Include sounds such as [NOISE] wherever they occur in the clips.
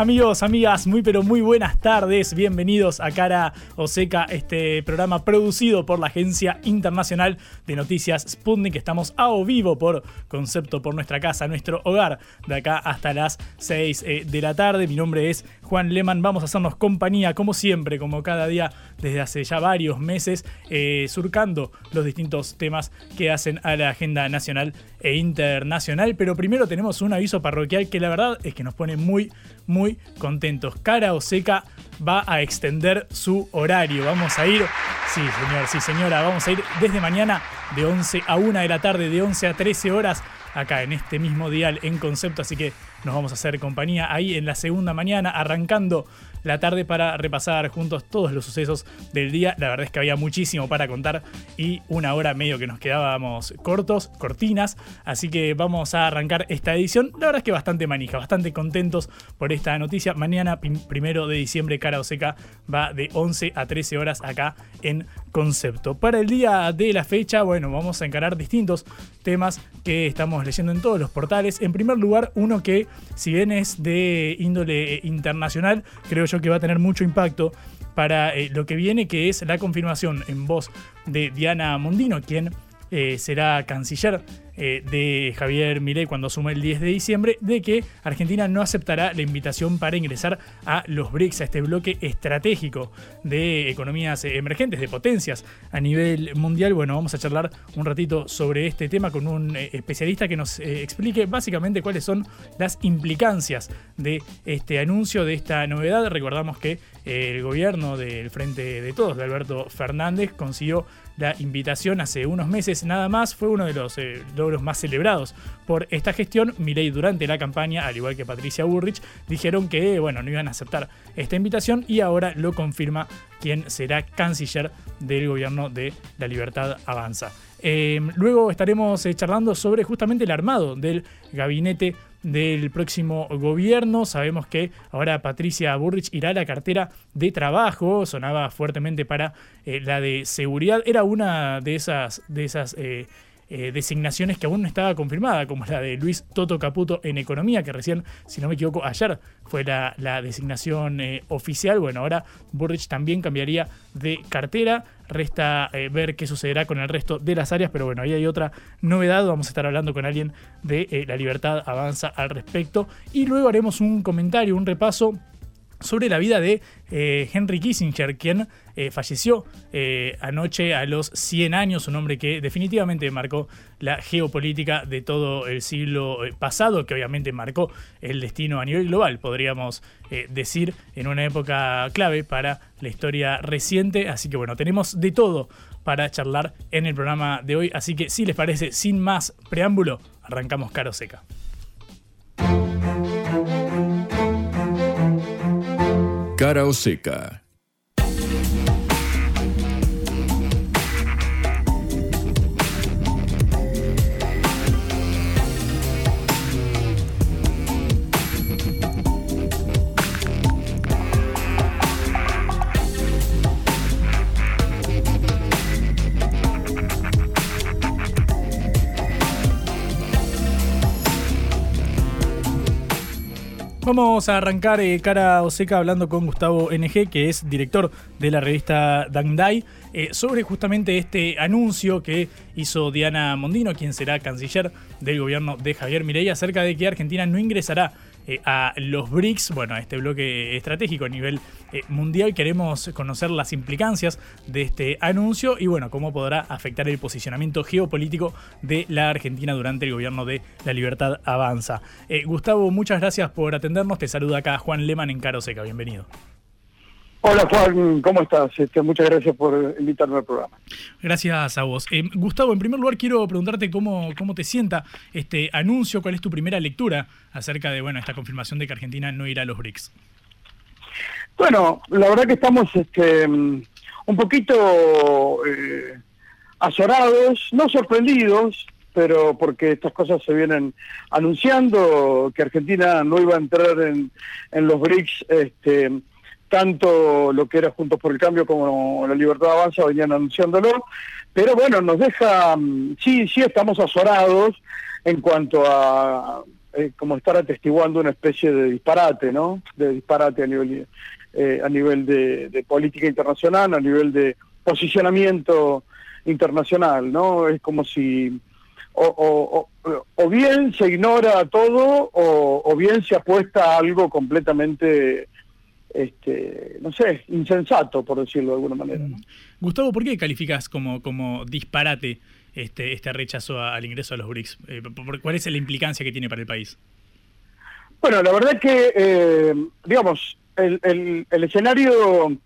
Amigos, amigas, muy pero muy buenas tardes. Bienvenidos a Cara Oseca, este programa producido por la Agencia Internacional de Noticias Sputnik. Estamos a o vivo por concepto por nuestra casa, nuestro hogar, de acá hasta las 6 eh, de la tarde. Mi nombre es Juan Leman. Vamos a hacernos compañía, como siempre, como cada día desde hace ya varios meses, eh, surcando los distintos temas que hacen a la agenda nacional e internacional. Pero primero tenemos un aviso parroquial que la verdad es que nos pone muy, muy contentos. Cara o seca va a extender su horario. Vamos a ir, sí señor, sí señora, vamos a ir desde mañana de 11 a 1 de la tarde, de 11 a 13 horas acá en este mismo dial en concepto, así que nos vamos a hacer compañía ahí en la segunda mañana, arrancando la tarde para repasar juntos todos los sucesos del día. La verdad es que había muchísimo para contar y una hora medio que nos quedábamos cortos, cortinas. Así que vamos a arrancar esta edición. La verdad es que bastante manija, bastante contentos por esta noticia. Mañana, primero de diciembre, Cara Oseca va de 11 a 13 horas acá en Concepto. Para el día de la fecha, bueno, vamos a encarar distintos temas que estamos leyendo en todos los portales. En primer lugar, uno que, si bien es de índole internacional, creo yo que va a tener mucho impacto para eh, lo que viene, que es la confirmación en voz de Diana Mondino, quien eh, será canciller eh, de Javier Milei cuando asume el 10 de diciembre, de que Argentina no aceptará la invitación para ingresar a los BRICS, a este bloque estratégico de economías emergentes, de potencias a nivel mundial. Bueno, vamos a charlar un ratito sobre este tema con un eh, especialista que nos explique básicamente cuáles son las implicancias de este anuncio, de esta novedad. Recordamos que el gobierno del Frente de Todos, de Alberto Fernández, consiguió la invitación hace unos meses nada más. Fue uno de los logros más celebrados por esta gestión. Milei durante la campaña, al igual que Patricia Burrich, dijeron que bueno, no iban a aceptar esta invitación y ahora lo confirma quien será canciller del gobierno de La Libertad Avanza. Em, luego estaremos eh, charlando sobre justamente el armado del gabinete del próximo gobierno. Sabemos que ahora Patricia Burrich irá a la cartera de trabajo, sonaba fuertemente para eh, la de seguridad. Era una de esas, de esas eh, eh, designaciones que aún no estaba confirmada, como la de Luis Toto Caputo en Economía, que recién, si no me equivoco, ayer fue la, designación eh, oficial. Bueno, ahora Burrich también cambiaría de cartera. Resta eh, ver qué sucederá con el resto de las áreas, pero bueno, ahí hay otra novedad. Vamos a estar hablando con alguien de La Libertad Avanza al respecto. Y luego haremos un comentario, un repaso sobre la vida de eh, Henry Kissinger, quien eh, falleció eh, anoche a los 100 años, un hombre que definitivamente marcó la geopolítica de todo el siglo pasado, que obviamente marcó el destino a nivel global, podríamos decir, en una época clave para la historia reciente. Así que bueno, tenemos de todo para charlar en el programa de hoy, así que si les parece, sin más preámbulo, arrancamos Caro Seca. Cara o seca. Vamos a arrancar eh, cara o seca hablando con Gustavo NG, que es director de la revista Dangdai, eh, sobre justamente este anuncio que hizo Diana Mondino, quien será canciller del gobierno de Javier Milei, acerca de que Argentina no ingresará eh, a los BRICS, bueno, a este bloque estratégico a nivel eh, mundial. Queremos conocer las implicancias de este anuncio y, bueno, cómo podrá afectar el posicionamiento geopolítico de la Argentina durante el gobierno de La Libertad Avanza. Eh, Gustavo, muchas gracias por atendernos. Te saluda acá Juan Leman en Caro Seca. Bienvenido. Hola Juan, ¿cómo estás? Este, muchas gracias por invitarme al programa. Gracias a vos. Eh, Gustavo, en primer lugar quiero preguntarte cómo, cómo te sienta este anuncio, cuál es tu primera lectura acerca de bueno esta confirmación de que Argentina no irá a los BRICS. Bueno, la verdad que estamos este, un poquito eh, azorados, no sorprendidos, pero porque estas cosas se vienen anunciando, que Argentina no iba a entrar en, en los BRICS. Este, tanto lo que era Juntos por el Cambio como la Libertad Avanza venían anunciándolo, pero bueno, nos deja, mm, sí, sí estamos azorados en cuanto a eh, como estar atestiguando una especie de disparate, ¿no? De disparate a nivel, eh, a nivel de, política internacional, a nivel de posicionamiento internacional, ¿no? Es como si o, o, bien se ignora todo o, o, bien se apuesta a algo completamente este, no sé, insensato, por decirlo de alguna manera. Gustavo, ¿por qué calificas como, como disparate este, este rechazo al ingreso a los BRICS? Eh, ¿Cuál es la implicancia que tiene para el país? Bueno, la verdad que, eh, digamos, el, el, escenario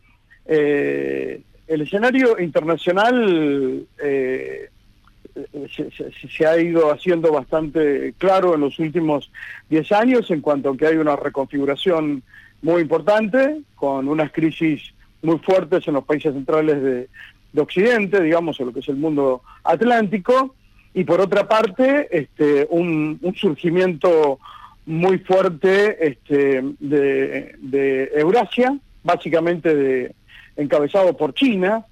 eh, el escenario internacional se, se, ha ido haciendo bastante claro en los últimos 10 años en cuanto a que hay una reconfiguración muy importante, con unas crisis muy fuertes en los países centrales de, Occidente, digamos, en lo que es el mundo atlántico, y por otra parte, este, un, surgimiento muy fuerte este, de, Eurasia, básicamente de, encabezado por China,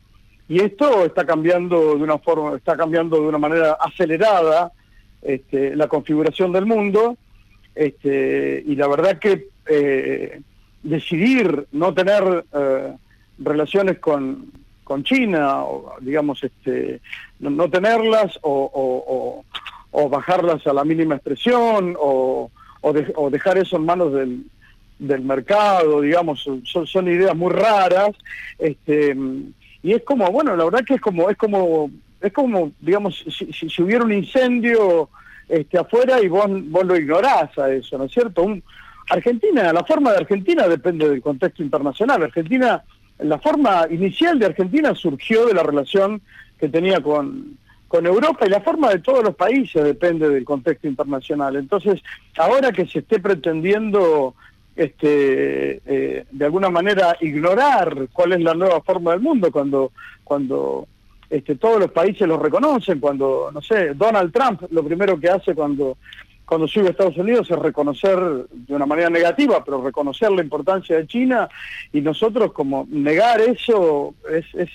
y esto está cambiando de una forma, está cambiando de una manera acelerada este, la configuración del mundo, este, y la verdad que eh, decidir no tener eh, relaciones con, con China, o digamos, este, no, tenerlas o, o, bajarlas a la mínima expresión o, dejar eso en manos del, del mercado, digamos, son, son ideas muy raras, este, y es como, bueno, la verdad que es como, es como, es como, digamos, si, si, hubiera un incendio este, afuera y vos, vos lo ignorás a eso, ¿no es cierto? Un, Argentina, la forma de Argentina depende del contexto internacional. Argentina, la forma inicial de Argentina surgió de la relación que tenía con, con Europa y la forma de todos los países depende del contexto internacional. Entonces, ahora que se esté pretendiendo este, eh, de alguna manera ignorar cuál es la nueva forma del mundo cuando, cuando este, todos los países lo reconocen, cuando, no sé, Donald Trump lo primero que hace cuando cuando sube a Estados Unidos es reconocer de una manera negativa, pero reconocer la importancia de China y nosotros como negar eso es, es,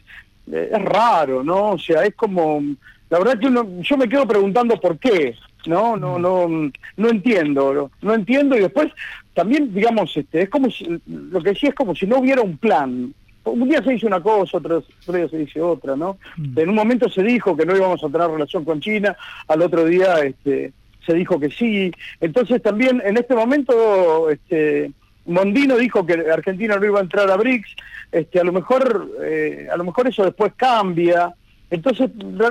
es raro, ¿no? O sea, es como, la verdad que yo me quedo preguntando por qué, ¿no? No, no, no entiendo, no, entiendo y después también, digamos, este, es como si, lo que decía es como si no hubiera un plan, un día se dice una cosa, otro, otro, día se dice otra, ¿no? Mm. En un momento se dijo que no íbamos a tener relación con China, al otro día este, se dijo que sí. Entonces también en este momento este, Mondino dijo que Argentina no iba a entrar a BRICS. Este, a lo mejor eh, a lo mejor eso después cambia. Entonces,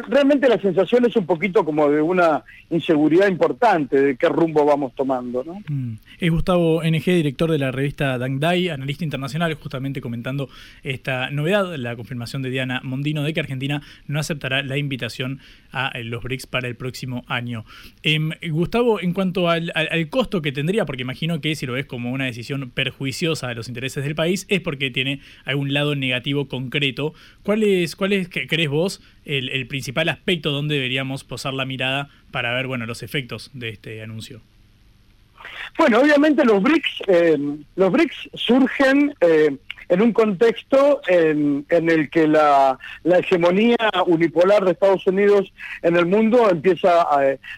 realmente la sensación es un poquito como de una inseguridad importante de qué rumbo vamos tomando. ¿no? Mm. Es Gustavo NG, director de la revista Dangdai, analista internacional, justamente comentando esta novedad, la confirmación de Diana Mondino de que Argentina no aceptará la invitación a eh, los BRICS para el próximo año. Em, Gustavo, en cuanto al, costo que tendría, porque imagino que si lo ves como una decisión perjuiciosa de los intereses del país, es porque tiene algún lado negativo concreto. ¿Cuál es, cuál es crees vos? El, principal aspecto donde deberíamos posar la mirada para ver bueno los efectos de este anuncio. Bueno, obviamente los BRICS, eh, los BRICS surgen eh, en un contexto en, el que la, hegemonía unipolar de Estados Unidos en el mundo empieza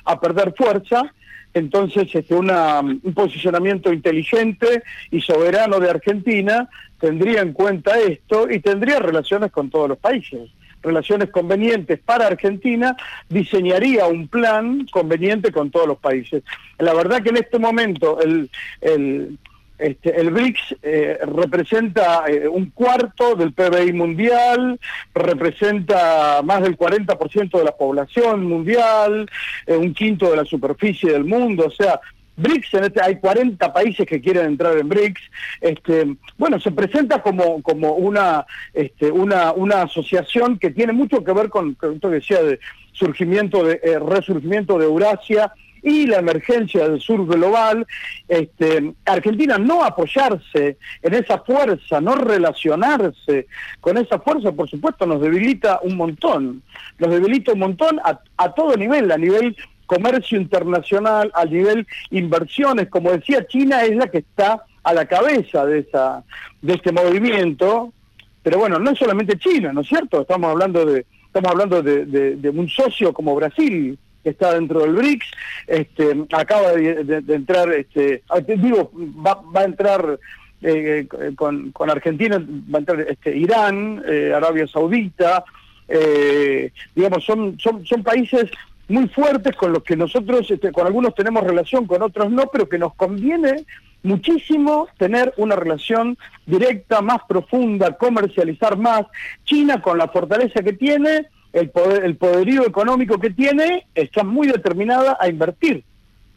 a, perder fuerza entonces este, una, un posicionamiento inteligente y soberano de Argentina tendría en cuenta esto y tendría relaciones con todos los países relaciones convenientes para Argentina, diseñaría un plan conveniente con todos los países. La verdad que en este momento el, el, este, el BRICS eh, representa eh, un cuarto del PBI mundial, representa más del 40% de la población mundial, eh, un quinto de la superficie del mundo, o sea, BRICS, en este, hay 40 países que quieren entrar en BRICS. Este, bueno, se presenta como, como una, este, una, asociación que tiene mucho que ver con, con que decía de surgimiento de, eh, resurgimiento de Eurasia y la emergencia del sur global, este, Argentina no apoyarse en esa fuerza, no relacionarse con esa fuerza, por supuesto, nos debilita un montón, nos debilita un montón a, a todo nivel, a nivel comercio internacional, a nivel inversiones. Como decía, China es la que está a la cabeza de, esa, de este movimiento, pero bueno, no es solamente China, ¿no es cierto? Estamos hablando de, estamos hablando de, de, un socio como Brasil, que está dentro del BRICS, este, acaba de, entrar, este, ah, digo, va, va a entrar eh, con, con, Argentina, va a entrar este, Irán, eh, Arabia Saudita, eh, digamos, son, son, son países muy fuertes con los que nosotros, este, con algunos tenemos relación, con otros no, pero que nos conviene muchísimo tener una relación directa, más profunda, comercializar más. China, con la fortaleza que tiene, el, poder, el poderío económico que tiene, está muy determinada a invertir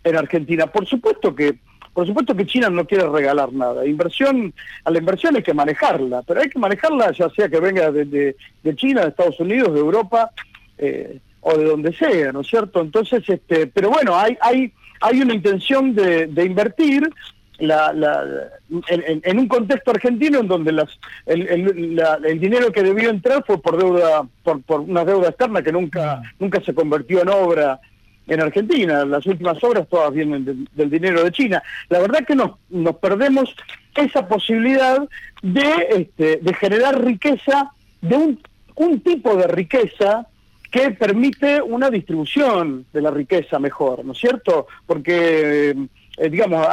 en Argentina. Por supuesto que por supuesto que China no quiere regalar nada. Inversión, a la inversión hay que manejarla, pero hay que manejarla ya sea que venga de, de, China, de Estados Unidos, de Europa. Eh, o de donde sea, ¿no es cierto? Entonces, este, pero bueno, hay, hay, hay una intención de, de invertir la, la, en, un contexto argentino en donde las, el, el, el, dinero que debió entrar fue por deuda, por, por una deuda externa que nunca, nunca se convirtió en obra en Argentina. Las últimas obras todas vienen del dinero de China. La verdad que nos, nos perdemos esa posibilidad de, este, de generar riqueza, de un, un tipo de riqueza que permite una distribución de la riqueza mejor, ¿no es cierto? Porque eh, digamos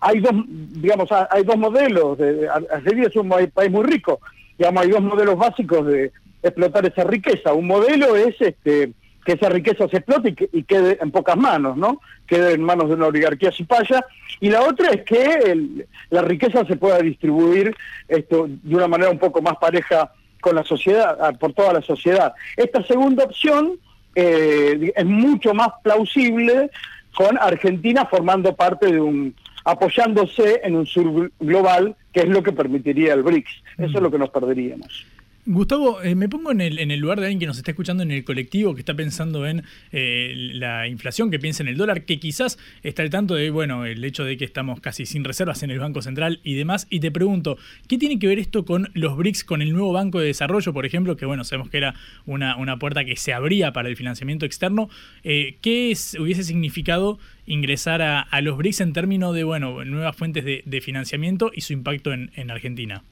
hay dos digamos hay dos modelos de, Argentina es un país muy rico digamos hay dos modelos básicos de explotar esa riqueza un modelo es este que esa riqueza se explote y, quede en pocas manos, ¿no? Quede en manos de una oligarquía cipaya. Y la otra es que la riqueza se pueda distribuir esto, de una manera un poco más pareja con la sociedad, por toda la sociedad. Esta segunda opción eh, es mucho más plausible con Argentina formando parte de un, apoyándose en un sur global, que es lo que permitiría el BRICS. Eso es lo que nos perderíamos. Gustavo, eh, me pongo en el, en el lugar de alguien que nos está escuchando en el colectivo, que está pensando en eh, la inflación, que piensa en el dólar, que quizás está al tanto de, bueno, el hecho de que estamos casi sin reservas en el Banco Central y demás. Y te pregunto, ¿qué tiene que ver esto con los BRICS, con el nuevo Banco de Desarrollo, por ejemplo, que bueno, sabemos que era una, puerta que se abría para el financiamiento externo? Eh, ¿Qué es, hubiese significado ingresar a, los BRICS en términos de, bueno, nuevas fuentes de, financiamiento y su impacto en, en Argentina?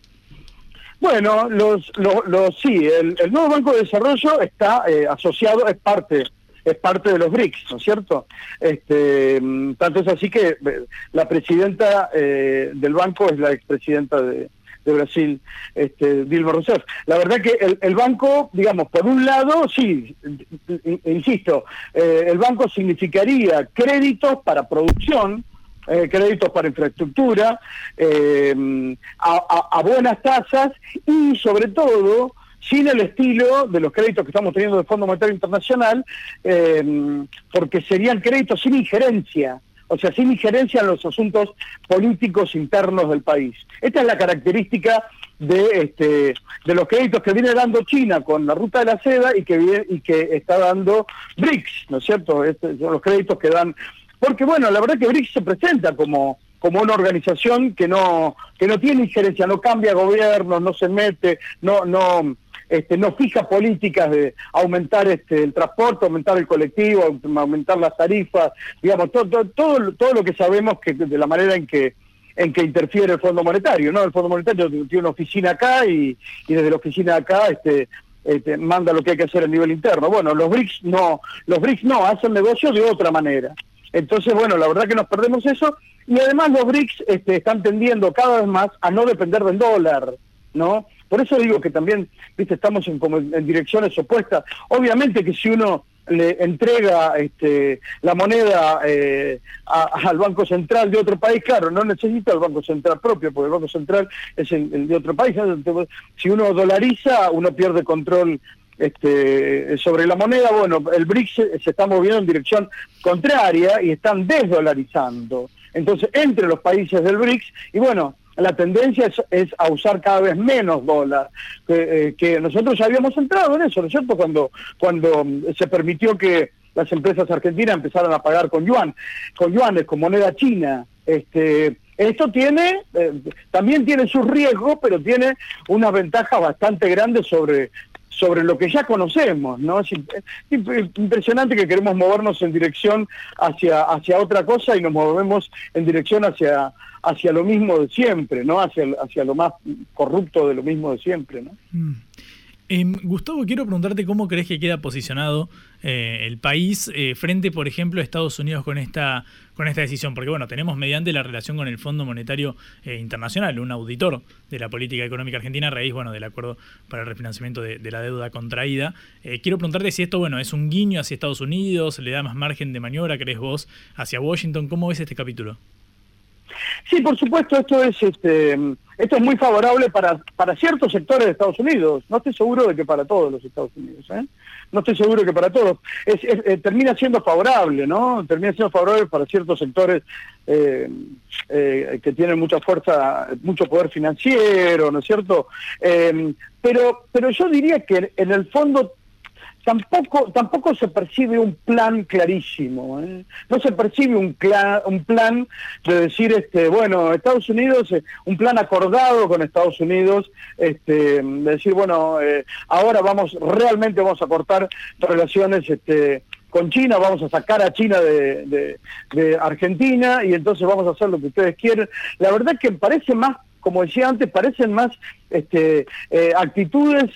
Bueno, los, los, sí, el, nuevo Banco de Desarrollo está eh, asociado, es parte es parte de los BRICS, ¿no es cierto? Este, mm, tanto es así que eh, la presidenta eh, del banco es la expresidenta de, de Brasil, este, Dilma Rousseff. La verdad que el, el, banco, digamos, por un lado, sí, insisto, el banco significaría créditos para producción, eh, créditos para infraestructura, eh, a, buenas tasas y sobre todo sin el estilo de los créditos que estamos teniendo del Fondo Monetario Internacional, eh, porque serían créditos sin injerencia, o sea, sin injerencia en los asuntos políticos internos del país. Esta es la característica de, este, de los créditos que viene dando China con la ruta de la seda y que, y que está dando BRICS, ¿no es cierto? Este, son los créditos que dan porque bueno, la verdad que BRICS se presenta como como una organización que no que no tiene injerencia, no cambia gobierno, no se mete, no no este, no fija políticas de aumentar este, el transporte, aumentar el colectivo, aumentar las tarifas, digamos, todo, todo, todo lo que sabemos que de la manera en que en que interfiere el Fondo Monetario, ¿no? El Fondo Monetario tiene una oficina acá y, y desde la oficina acá este, este, manda lo que hay que hacer a nivel interno. Bueno, los BRICS no, los BRICS no, hacen negocio de otra manera Entonces, bueno, la verdad que nos perdemos eso y además los BRICS este, están tendiendo cada vez más a no depender del dólar, ¿no? Por eso digo que también, viste, estamos en, como en direcciones opuestas. Obviamente que si uno le entrega este, la moneda eh, al Banco Central de otro país, claro, no necesita el Banco Central propio, porque el Banco Central es el, de otro país. Si uno dolariza, uno pierde control este, sobre la moneda. Bueno, el BRICS se, está moviendo en dirección contraria y están desdolarizando. Entonces, entre los países del BRICS, y bueno, la tendencia es, a usar cada vez menos dólar, eh, que nosotros ya habíamos entrado en eso, ¿no es cierto? Cuando, cuando mm, se permitió que las empresas argentinas empezaran a pagar con yuan, con yuanes, con moneda china. Este, esto tiene, eh, también tiene sus riesgos, pero tiene una ventaja bastante grande sobre, sobre lo que ya conocemos, ¿no? Es impresionante que queremos movernos en dirección hacia, hacia otra cosa y nos movemos en dirección hacia, hacia lo mismo de siempre, ¿no? Hacia, hacia lo más corrupto de lo mismo de siempre, ¿no? Mm. Em, Gustavo, quiero preguntarte cómo crees que queda posicionado eh, el país eh, frente, por ejemplo, a Estados Unidos con esta, con esta decisión. Porque, bueno, tenemos mediante la relación con el Fondo Monetario eh, Internacional, un auditor de la política económica argentina a raíz, bueno, del acuerdo para el refinanciamiento de, la deuda contraída. quiero preguntarte si esto, bueno, es un guiño hacia Estados Unidos, le da más margen de maniobra, crees vos, hacia Washington. ¿Cómo ves este capítulo? Sí, por supuesto, esto es este, esto es muy favorable para, para ciertos sectores de Estados Unidos. No estoy seguro de que para todos los Estados Unidos. ¿eh? No estoy seguro que para todos. Es, eh, termina siendo favorable, ¿no? Termina siendo favorable para ciertos sectores eh, que tienen mucha fuerza, mucho poder financiero, ¿no es cierto? pero, pero yo diría que en el fondo tampoco tampoco se percibe un plan clarísimo ¿eh? no se percibe un, un plan de decir este bueno Estados Unidos eh, un plan acordado con Estados Unidos este de decir bueno eh, ahora vamos realmente vamos a cortar relaciones este con China, vamos a sacar a China de, de, Argentina y entonces vamos a hacer lo que ustedes quieren. La verdad que parece más como decía antes, parecen más este, actitudes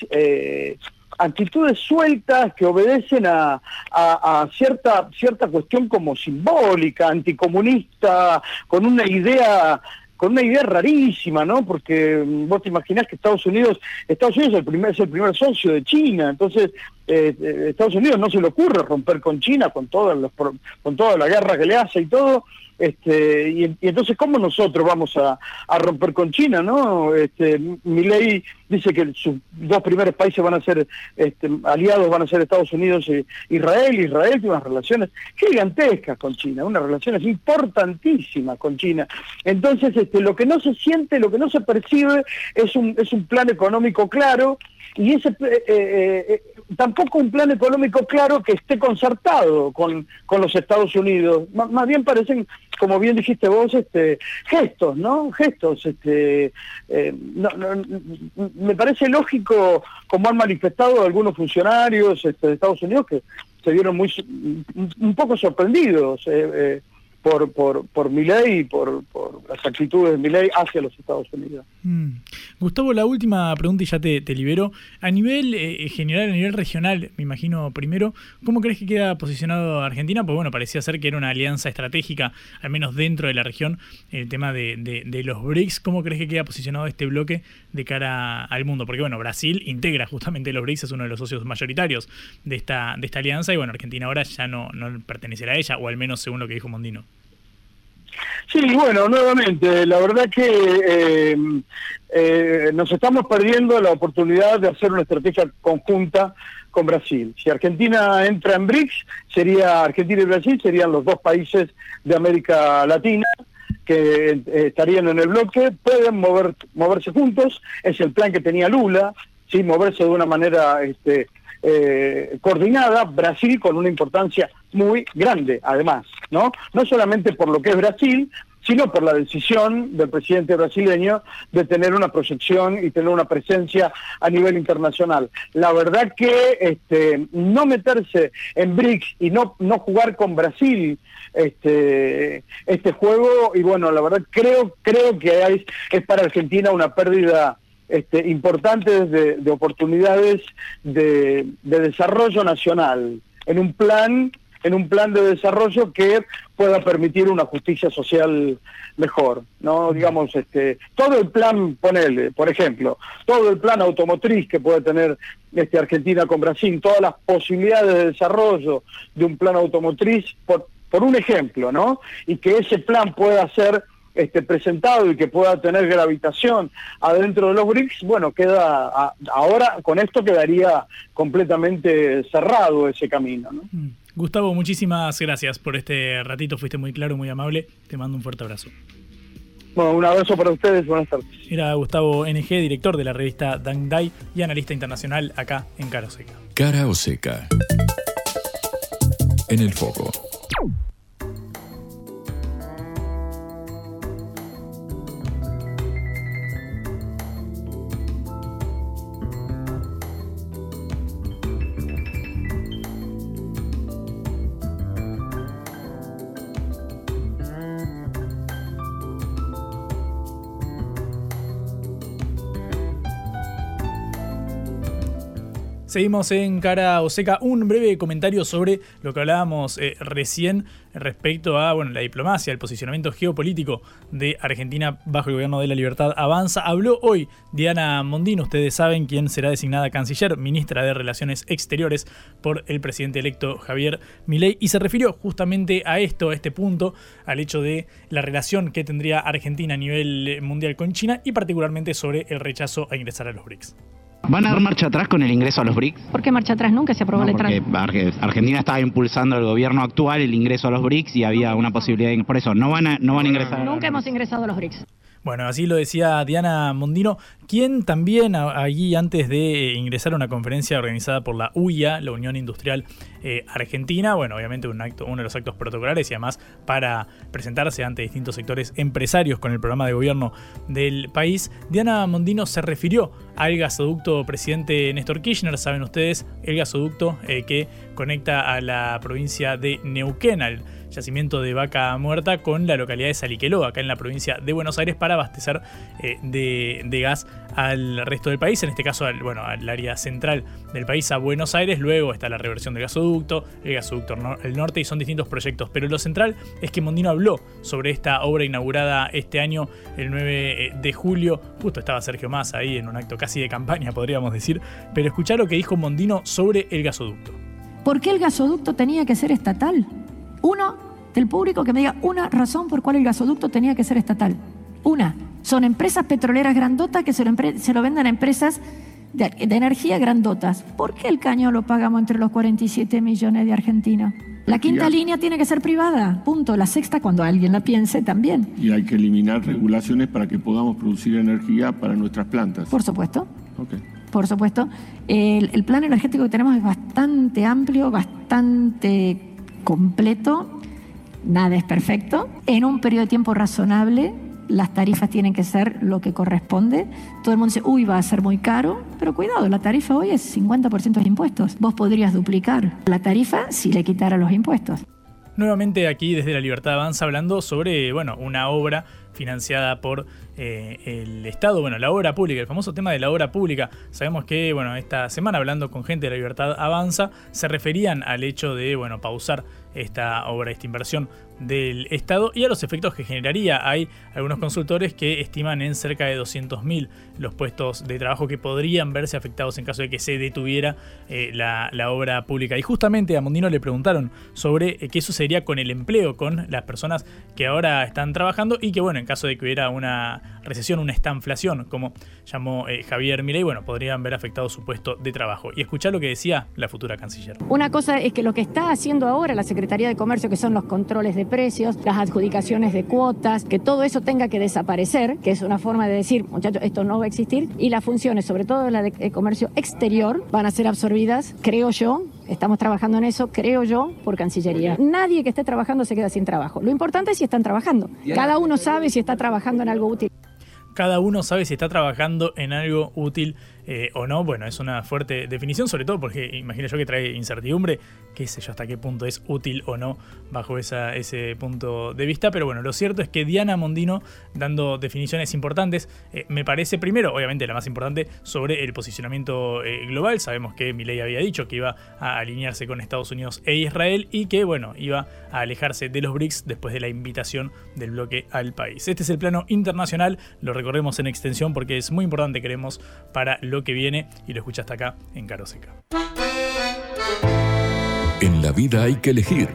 actitudes sueltas que obedecen a, a, cierta, cierta cuestión como simbólica, anticomunista, con una idea con una idea rarísima, ¿no? Porque mm, vos te imaginás que Estados Unidos, Estados Unidos es el primer, es el primer socio de China, entonces eh, eh, Estados Unidos no se le ocurre romper con China con todas los, con toda la guerra que le hace y todo, este, y, entonces, ¿cómo nosotros vamos a, romper con China? ¿no? Este, mi ley dice que sus dos primeros países van a ser este, aliados, van a ser Estados Unidos e Israel. Israel tiene unas relaciones gigantescas con China, unas relaciones importantísimas con China. Entonces, este, lo que no se siente, lo que no se percibe es un, es un plan económico claro y ese eh, eh, eh, tampoco un plan económico claro que esté concertado con, con los Estados Unidos. más bien parecen, como bien dijiste vos, este, gestos, ¿no? Gestos. Este, me parece lógico, como han manifestado algunos funcionarios este, de Estados Unidos, que se vieron muy un poco sorprendidos por, por, por mi ley y por, por, las actitudes de mi ley hacia los Estados Unidos. Mm. Gustavo, la última pregunta y ya te, te libero. A nivel eh, general, a nivel regional, me imagino primero, ¿cómo crees que queda posicionado Argentina? Pues bueno, parecía ser que era una alianza estratégica, al menos dentro de la región, el tema de, de, los BRICS. ¿Cómo crees que queda posicionado este bloque de cara al mundo? Porque bueno, Brasil integra justamente los BRICS, es uno de los socios mayoritarios de esta, de esta alianza y bueno, Argentina ahora ya no, no pertenecerá a ella, o al menos según lo que dijo Mondino. Sí, bueno, nuevamente, la verdad que eh, eh, nos estamos perdiendo la oportunidad de hacer una estrategia conjunta con Brasil. Si Argentina entra en BRICS, sería Argentina y Brasil serían los dos países de América Latina que eh, estarían en el bloque, pueden mover, moverse juntos, es el plan que tenía Lula, sí, moverse de una manera este, eh, coordinada, Brasil con una importancia muy grande, además, ¿no? No solamente por lo que es Brasil, sino por la decisión del presidente brasileño de tener una proyección y tener una presencia a nivel internacional. La verdad que este, no meterse en BRICS y no, no jugar con Brasil este, este juego, y bueno, la verdad creo, creo que es para Argentina una pérdida este, importantes de, oportunidades de, desarrollo nacional en un plan en un plan de desarrollo que pueda permitir una justicia social mejor, ¿no? Digamos, este, todo el plan, ponele, por ejemplo, todo el plan automotriz que puede tener este, Argentina con Brasil, todas las posibilidades de desarrollo de un plan automotriz, por, por un ejemplo, ¿no? Y que ese plan pueda ser este, presentado y que pueda tener gravitación adentro de los BRICS, bueno, queda ahora con esto quedaría completamente cerrado ese camino. ¿no? Mm. Gustavo, muchísimas gracias por este ratito, fuiste muy claro, muy amable, te mando un fuerte abrazo. Bueno, un abrazo para ustedes, buenas tardes. Era Gustavo NG, director de la revista Dang Dai y analista internacional acá en Cara Oseca. Cara Oseca. En el foco. Seguimos en Cara Oseca. Un breve comentario sobre lo que hablábamos eh, recién respecto a bueno, la diplomacia, el posicionamiento geopolítico de Argentina bajo el gobierno de la libertad avanza. Habló hoy Diana Mondino, ustedes saben quién será designada canciller, ministra de Relaciones Exteriores por el presidente electo Javier Milei, y se refirió justamente a esto, a este punto, al hecho de la relación que tendría Argentina a nivel mundial con China y particularmente sobre el rechazo a ingresar a los BRICS. ¿Van a dar marcha atrás con el ingreso a los BRICS? ¿Por qué marcha atrás? Nunca se aprobó no, el porque Argentina estaba impulsando el gobierno actual el ingreso a los BRICS y había una posibilidad de... Por eso, no van a, no van a ingresar. Nunca hemos ingresado a los BRICS. Bueno, así lo decía Diana Mondino, quien también allí antes de ingresar a una conferencia organizada por la UIA, la Unión Industrial eh, Argentina, bueno, obviamente un acto, uno de los actos protocolares y además para presentarse ante distintos sectores empresarios con el programa de gobierno del país, Diana Mondino se refirió al gasoducto presidente Néstor Kirchner, saben ustedes, el gasoducto eh, que conecta a la provincia de Neuquén, al yacimiento de Vaca Muerta con la localidad de Saliqueló, acá en la provincia de Buenos Aires, para abastecer eh, de, gas al resto del país, en este caso al, bueno, al área central del país, a Buenos Aires. Luego está la reversión del gasoducto, el gasoducto el norte, y son distintos proyectos. Pero lo central es que Mondino habló sobre esta obra inaugurada este año, el 9 eh, de julio. Justo estaba Sergio Massa ahí en un acto casi de campaña, podríamos decir. Pero escuchar lo que dijo Mondino sobre el gasoducto. ¿Por qué el gasoducto tenía que ser estatal? Uno, del público que me diga una razón por cuál el gasoducto tenía que ser estatal. Una, son empresas petroleras grandotas que se lo, se lo venden a empresas de, energía grandotas. ¿Por qué el caño lo pagamos entre los 47 millones de argentinos? La quinta línea tiene que ser privada, punto. La sexta, cuando alguien la piense, también. Y hay que eliminar regulaciones para que podamos producir energía para nuestras plantas. Por supuesto. Por supuesto. el plan energético que tenemos es bastante amplio, bastante completo, nada es perfecto, en un periodo de tiempo razonable, las tarifas tienen que ser lo que corresponde. Todo el mundo dice, uy, va a ser muy caro, pero cuidado, la tarifa hoy es 50% de impuestos. Vos podrías duplicar la tarifa si le quitara los impuestos. Nuevamente aquí desde la Libertad Avanza hablando sobre, bueno, una obra financiada por eh, el Estado, bueno, la obra pública, el famoso tema de la obra pública. Sabemos que, bueno, esta semana hablando con gente de la Libertad Avanza, se referían al hecho de, bueno, pausar esta obra, esta inversión del Estado y a los efectos que generaría. Hay algunos consultores que estiman en cerca de 200.000 los puestos de trabajo que podrían verse afectados en caso de que se detuviera eh, la, obra pública. Y justamente a Mondino le preguntaron sobre eh, qué sucedería con el empleo, con las personas que ahora están trabajando y que, bueno, en caso de que hubiera una recesión, una estanflación, como llamó eh, Javier Milei, bueno, podrían ver afectado su puesto de trabajo. Y escuchar lo que decía la futura canciller. Una cosa es que lo que está haciendo ahora la Secretaría de Comercio, que son los controles de precios, las adjudicaciones de cuotas, que todo eso tenga que desaparecer, que es una forma de decir, muchachos, esto no va a existir, y las funciones, sobre todo la de comercio exterior, van a ser absorbidas, creo yo, estamos trabajando en eso, creo yo, por Cancillería. Nadie que esté trabajando se queda sin trabajo. Lo importante es si están trabajando. Cada uno sabe si está trabajando en algo útil cada uno sabe si está trabajando en algo útil eh, o no, bueno, es una fuerte definición, sobre todo porque imagino yo que trae incertidumbre, qué sé yo hasta qué punto es útil o no bajo esa, ese punto de vista, pero bueno, lo cierto es que Diana Mondino, dando definiciones importantes, eh, me parece primero, obviamente la más importante, sobre el posicionamiento eh, global, sabemos que Milei había dicho que iba a alinearse con Estados Unidos e Israel y que, bueno, iba a alejarse de los BRICS después de la invitación del bloque al país. Este es el plano internacional, lo recorremos en extensión porque es muy importante, creemos, para lo que viene y lo escucha hasta acá en Caro Seca. En la vida hay que elegir.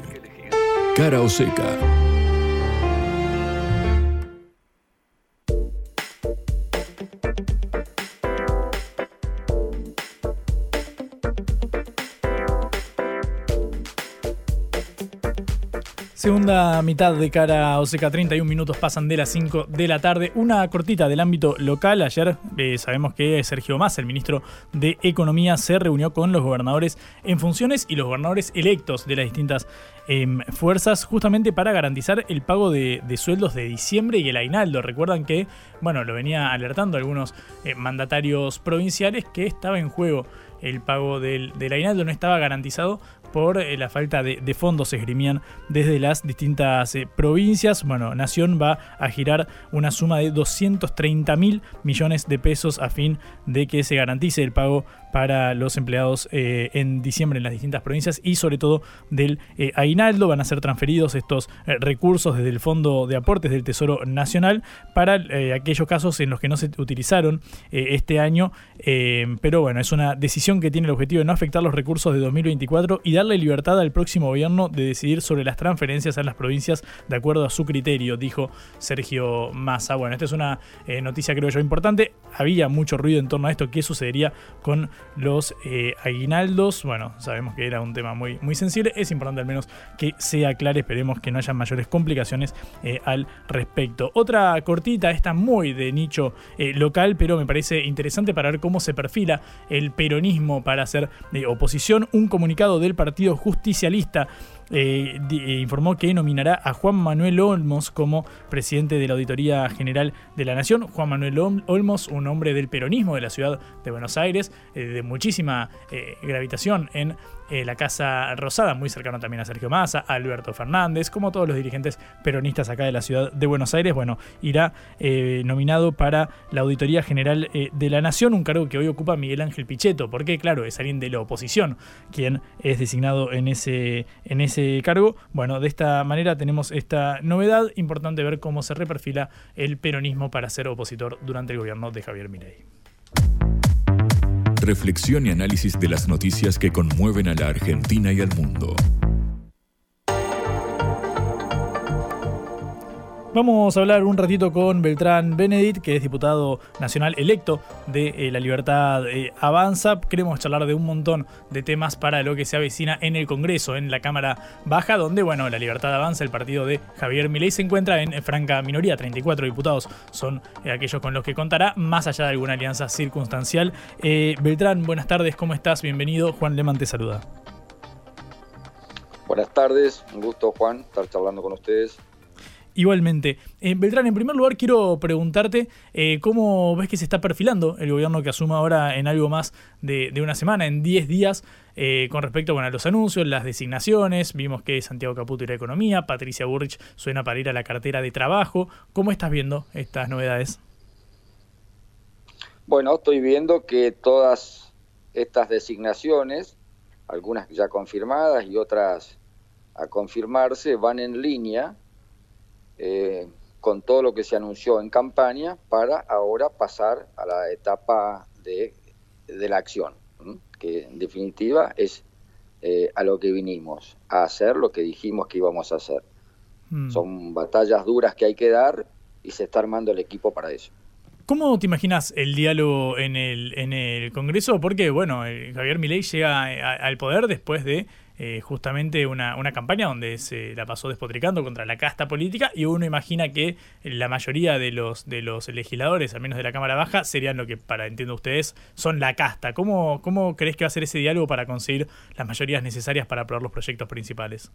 Cara o seca. Segunda mitad de cara a Oseca, 31 minutos pasan de las 5 de la tarde. Una cortita del ámbito local. Ayer eh, sabemos que Sergio Massa, el ministro de Economía, se reunió con los gobernadores en funciones y los gobernadores electos de las distintas em, fuerzas, justamente para garantizar el pago de, sueldos de diciembre y el aguinaldo. Recuerdan que, bueno, lo venía alertando algunos eh, mandatarios provinciales que estaba en juego el pago del, del aguinaldo, no estaba garantizado por eh, la falta de, fondos se esgrimían desde las distintas eh, provincias. Bueno, Nación va a girar una suma de 230 mil millones de pesos a fin de que se garantice el pago para los empleados eh, en diciembre en las distintas provincias y sobre todo del aguinaldo. Van a ser transferidos estos recursos desde el Fondo de Aportes del Tesoro Nacional para aquellos casos en los que no se utilizaron este año. pero bueno, es una decisión que tiene el objetivo de no afectar los recursos de 2024 y darle libertad al próximo gobierno de decidir sobre las transferencias a las provincias de acuerdo a su criterio, dijo Sergio Massa. Bueno, esta es una eh, noticia creo yo importante. Había mucho ruido en torno a esto. ¿Qué sucedería con los eh, aguinaldos? Bueno, sabemos que era un tema muy, muy sensible. Es importante al menos que sea claro. Esperemos que no haya mayores complicaciones eh, al respecto. Otra cortita, esta muy de nicho local, pero me parece interesante para ver cómo se perfila el peronismo para hacer oposición. Un comunicado del Partido Justicialista eh, eh, informó que nominará a Juan Manuel Olmos como presidente de la Auditoría General de la Nación. Juan Manuel Olmos, un hombre del peronismo de la ciudad de Buenos Aires, eh, de muchísima gravitación en la Casa Rosada, muy cercano también a Sergio Massa, Alberto Fernández, como todos los dirigentes peronistas acá de la ciudad de Buenos Aires. Bueno, irá nominado para la Auditoría General de la Nación, un cargo que hoy ocupa Miguel Ángel Pichetto, porque claro, es alguien de la oposición quien es designado en ese, en ese cargo. Bueno, de esta manera tenemos esta novedad. Importante ver cómo se reperfila el peronismo para ser opositor durante el gobierno de Javier Milei. Reflexión y análisis de las noticias que conmueven a la Argentina y al mundo. Vamos a hablar un ratito con Beltrán Benedict, que es diputado nacional electo de eh, La Libertad eh, Avanza. Queremos charlar de un montón de temas para lo que se avecina en el Congreso, en la Cámara Baja, donde, bueno, La Libertad Avanza, el partido de Javier Milei, se encuentra en franca minoría. 34 diputados son eh, aquellos con los que contará, más allá de alguna alianza circunstancial. Beltrán, buenas tardes, ¿cómo estás? Bienvenido. Juan Leman te saluda. Buenas tardes, un gusto Juan estar charlando con ustedes. Igualmente. Eh, Beltrán, en primer lugar quiero preguntarte eh, cómo ves que se está perfilando el gobierno que asuma ahora en algo más de, una semana, en 10 días, eh, con respecto bueno, a los anuncios, las designaciones. Vimos que Santiago Caputo irá a Economía, Patricia Burrich suena para ir a la cartera de trabajo. ¿Cómo estás viendo estas novedades? Bueno, estoy viendo que todas estas designaciones, algunas ya confirmadas y otras a confirmarse, van en línea eh, con todo lo que se anunció en campaña para ahora pasar a la etapa de, la acción, que en definitiva es eh, a lo que vinimos, a hacer lo que dijimos que íbamos a hacer. Mm. Son batallas duras que hay que dar y se está armando el equipo para eso. ¿Cómo te imaginas el diálogo en el, en el Congreso? Porque, bueno, Javier Milei llega al poder después de eh, justamente una, campaña donde se la pasó despotricando contra la casta política y uno imagina que la mayoría de los, de los legisladores, al menos de la Cámara Baja, serían lo que, para entiendo ustedes, son la casta. ¿Cómo, ¿Cómo crees que va a ser ese diálogo para conseguir las mayorías necesarias para aprobar los proyectos principales?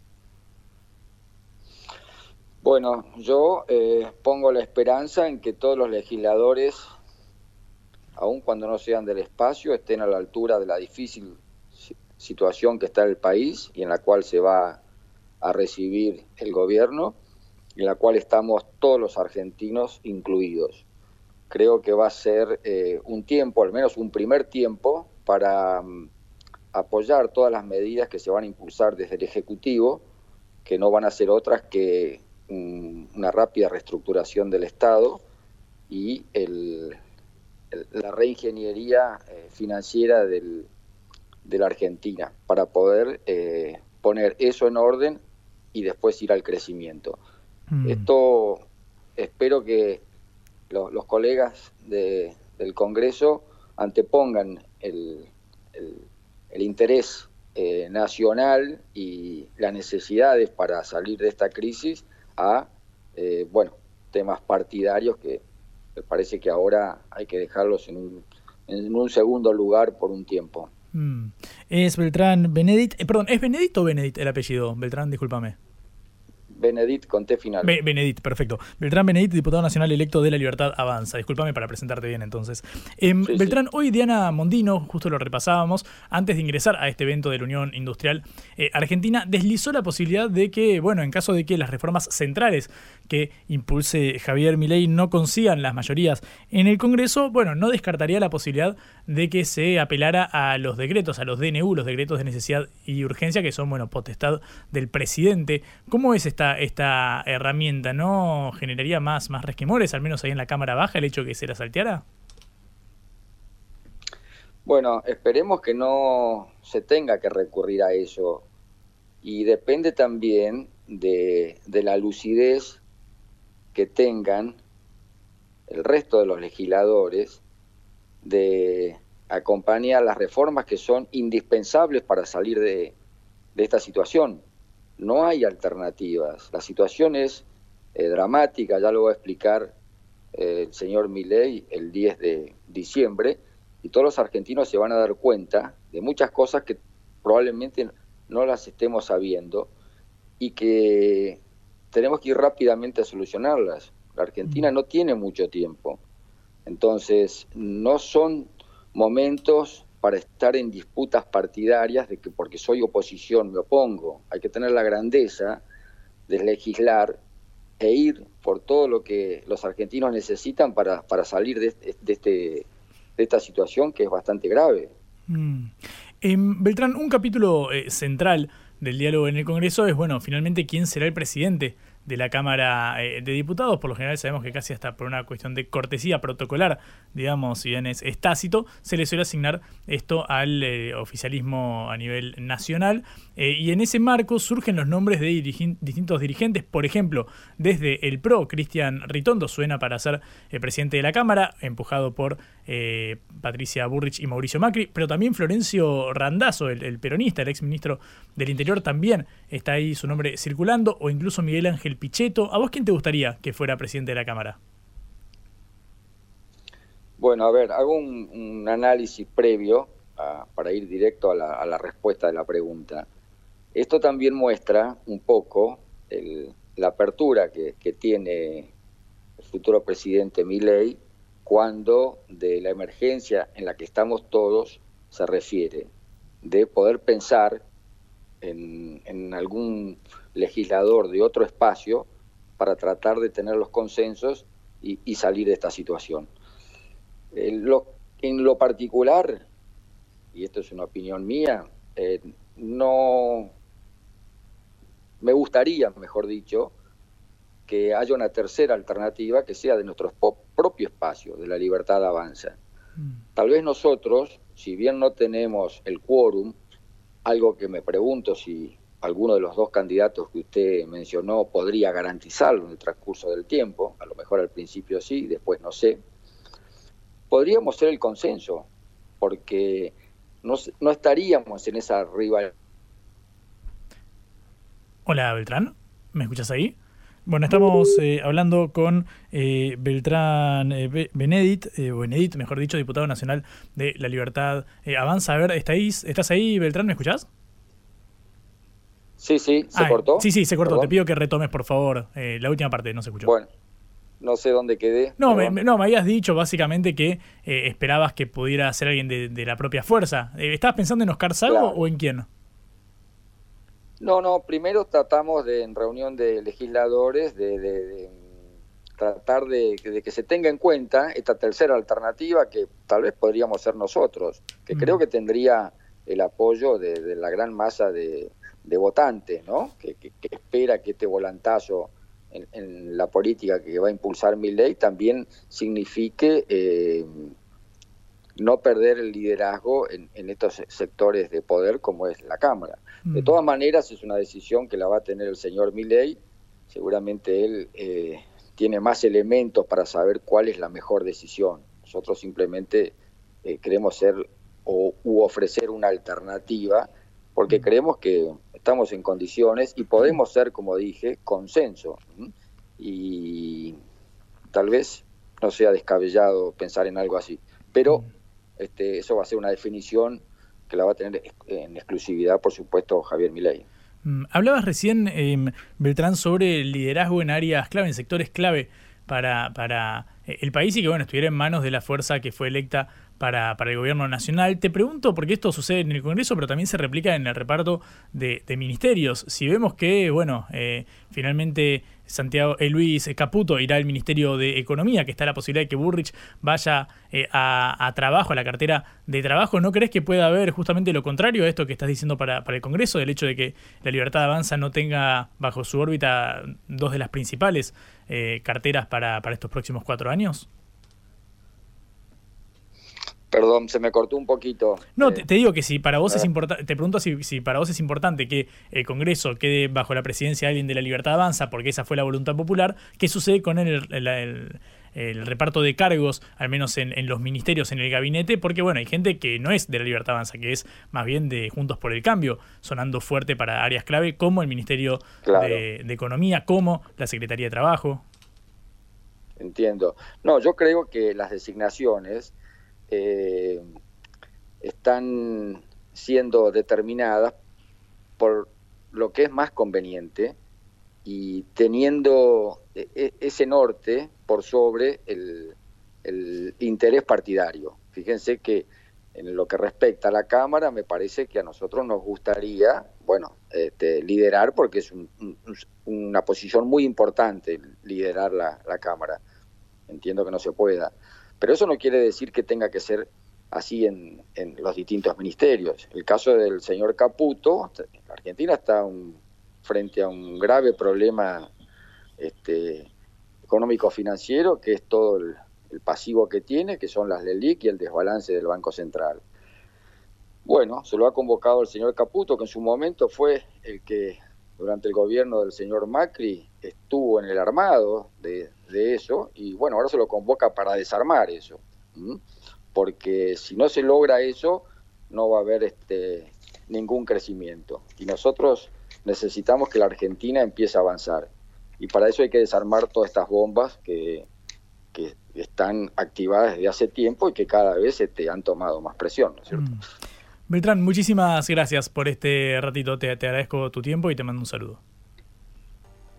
Bueno, yo eh, pongo la esperanza en que todos los legisladores aun cuando no sean del espacio, estén a la altura de la difícil situación que está el país y en la cual se va a recibir el gobierno, en la cual estamos todos los argentinos incluidos. Creo que va a ser eh, un tiempo, al menos un primer tiempo, para mm, apoyar todas las medidas que se van a impulsar desde el Ejecutivo, que no van a ser otras que mm, una rápida reestructuración del Estado y la reingeniería eh, financiera del, de la Argentina para poder eh, poner eso en orden y después ir al crecimiento. Mm. Esto espero que los colegas del Congreso antepongan el, interés eh, nacional y las necesidades para salir de esta crisis a, eh, bueno, temas partidarios que me parece que ahora hay que dejarlos en un, en un segundo lugar por un tiempo. Mm. Es Beltrán Benedict. Eh, perdón, ¿es Benedict o Benedict el apellido? Beltrán, discúlpame. Benedict con T final. Benedict, perfecto. Beltrán Benedict, diputado nacional electo de la Libertad Avanza. Discúlpame para presentarte bien entonces. Em, Beltrán, hoy Diana Mondino, justo lo repasábamos, antes de ingresar a este evento de la Unión Industrial eh, Argentina, deslizó la posibilidad de que, bueno, en caso de que las reformas centrales que impulse Javier Milei no consigan las mayorías en el Congreso, bueno, no descartaría la posibilidad de que se apelara a los decretos, a los DNU, los decretos de necesidad y urgencia, que son, bueno, potestad del presidente. ¿Cómo es esta esta, herramienta? ¿No generaría más, más resquemores, al menos ahí en la Cámara Baja, el hecho de que se la salteara? Bueno, esperemos que no se tenga que recurrir a eso. Y depende también de, de la lucidez que tengan el resto de los legisladores de acompañar las reformas que son indispensables para salir de, de esta situación no hay alternativas. La situación es eh, dramática, ya lo va a explicar eh, el señor Milei el 10 de diciembre, y todos los argentinos se van a dar cuenta de muchas cosas que probablemente no las estemos sabiendo y que tenemos que ir rápidamente a solucionarlas. La Argentina no tiene mucho tiempo. Entonces, no son momentos para estar en disputas partidarias de que porque soy oposición me opongo. Hay que tener la grandeza de legislar e ir por todo lo que los argentinos necesitan para, para salir de, de, este, de esta situación que es bastante grave. Mm. Em, Beltrán, un capítulo eh, central del diálogo en el Congreso es, bueno, finalmente quién será el presidente de la Cámara eh, de Diputados. Por lo general sabemos que casi hasta por una cuestión de cortesía protocolar, digamos, si bien es, tácito, se le suele asignar esto al eh, oficialismo a nivel nacional. Eh, y en ese marco surgen los nombres de distintos dirigentes. Por ejemplo, desde el PRO, Cristian Ritondo suena para ser el presidente de la Cámara, empujado por Patricia Burrich y Mauricio Macri, pero también Florencio Randazzo, el, el peronista, el ex ministro del Interior, también está ahí su nombre circulando, o incluso Miguel Ángel Pichetto. ¿A vos quién te gustaría que fuera presidente de la Cámara? Bueno, a ver, hago un, análisis previo para ir directo a la, respuesta de la pregunta. Esto también muestra un poco la apertura que, tiene el futuro presidente Milei cuando de la emergencia en la que estamos todos se refiere, de poder pensar en algún legislador de otro espacio para tratar de tener los consensos y, salir de esta situación. En lo particular, y esto es una opinión mía, eh, no me gustaría, mejor dicho, que haya una tercera alternativa que sea de nuestro propio espacio, de la libertad avanza. Mm. Tal vez nosotros, si bien no tenemos el quórum, algo que me pregunto si alguno de los dos candidatos que usted mencionó podría garantizarlo en el transcurso del tiempo, a lo mejor al principio sí, después no sé, podríamos ser el consenso, porque no, no estaríamos en esa rivalidad. Hola Beltrán, ¿me escuchas ahí? Bueno, estamos eh, hablando con eh, Beltrán eh, Benedict, Benedict, mejor dicho, diputado nacional de La Libertad Avanza. A ver, ¿estás ahí, Beltrán? ¿Me escuchás? Sí, sí, se cortó. Sí, sí, se cortó. Te pido que retomes, por favor, eh, la última parte, no se escuchó. Bueno, no sé dónde quedé. No, me, no, me habías dicho básicamente que eh, esperabas que pudiera ser alguien de, la propia fuerza. Eh, ¿Estabas pensando en Oscar Salvo o en quién? No, no, primero tratamos de, en reunión de legisladores de, tratar de, que se tenga en cuenta esta tercera alternativa que tal vez podríamos ser nosotros, que mm. creo que tendría el apoyo de, la gran masa de, votantes, ¿no? Que, espera que este volantazo en, la política que va a impulsar mi ley también signifique eh, no perder el liderazgo en, estos sectores de poder como es la Cámara. De mm. todas maneras, es una decisión que la va a tener el señor Milley. Seguramente él eh, tiene más elementos para saber cuál es la mejor decisión. Nosotros simplemente eh, queremos ser o u ofrecer una alternativa porque mm. creemos que estamos en condiciones y podemos ser, como dije, consenso. Y tal vez no sea descabellado pensar en algo así. Pero mm. Este, eso va a ser una definición que la va a tener en exclusividad, por supuesto, Javier Milei. Mm, hablabas recién, em, Beltrán, sobre el liderazgo en áreas clave, en sectores clave para, para eh, el país y que bueno, estuviera en manos de la fuerza que fue electa para, para, el gobierno nacional. Te pregunto, porque esto sucede en el Congreso, pero también se replica en el reparto de, ministerios. Si vemos que, bueno, eh, finalmente Santiago eh, Luis Caputo irá al Ministerio de Economía, que está la posibilidad de que Burrich vaya eh, a, trabajo, a la cartera de trabajo, ¿no crees que pueda haber justamente lo contrario a esto que estás diciendo para, para el Congreso, del hecho de que la libertad avanza no tenga bajo su órbita dos de las principales carteras para, para estos próximos cuatro años? Perdón, se me cortó un poquito. No, te, digo que si para vos es importante, te pregunto si, para vos es importante que el Congreso quede bajo la presidencia de alguien de la Libertad Avanza, porque esa fue la voluntad popular, ¿qué sucede con el, el, reparto de cargos, al menos en, los ministerios, en el gabinete? Porque bueno, hay gente que no es de la Libertad Avanza, que es más bien de Juntos por el Cambio, sonando fuerte para áreas clave como el Ministerio de, de Economía, como la Secretaría de Trabajo. Entiendo. No, yo creo que las designaciones eh, están siendo determinadas por lo que es más conveniente y teniendo e, e, ese norte por sobre el, interés partidario. Fíjense que en lo que respecta a la Cámara, me parece que a nosotros nos gustaría, bueno, este, liderar, porque es una posición muy importante liderar la Cámara. Entiendo que no se pueda. Pero eso no quiere decir que tenga que ser así en, los distintos ministerios. El caso del señor Caputo, Argentina está frente a un grave problema este, económico-financiero, que es todo el, pasivo que tiene, que son las LELIC y el desbalance del Banco Central. Bueno, se lo ha convocado el señor Caputo, que en su momento fue el que durante el gobierno del señor Macri estuvo en el armado de, eso y bueno, ahora se lo convoca para desarmar eso, porque si no se logra eso, no va a haber este, ningún crecimiento. Y nosotros necesitamos que la Argentina empiece a avanzar. Y para eso hay que desarmar todas estas bombas que, que están activadas desde hace tiempo y que cada vez se te han tomado más presión, ¿no es cierto? Mm. Beltrán, muchísimas gracias por este ratito. Te, te agradezco tu tiempo y te mando un saludo.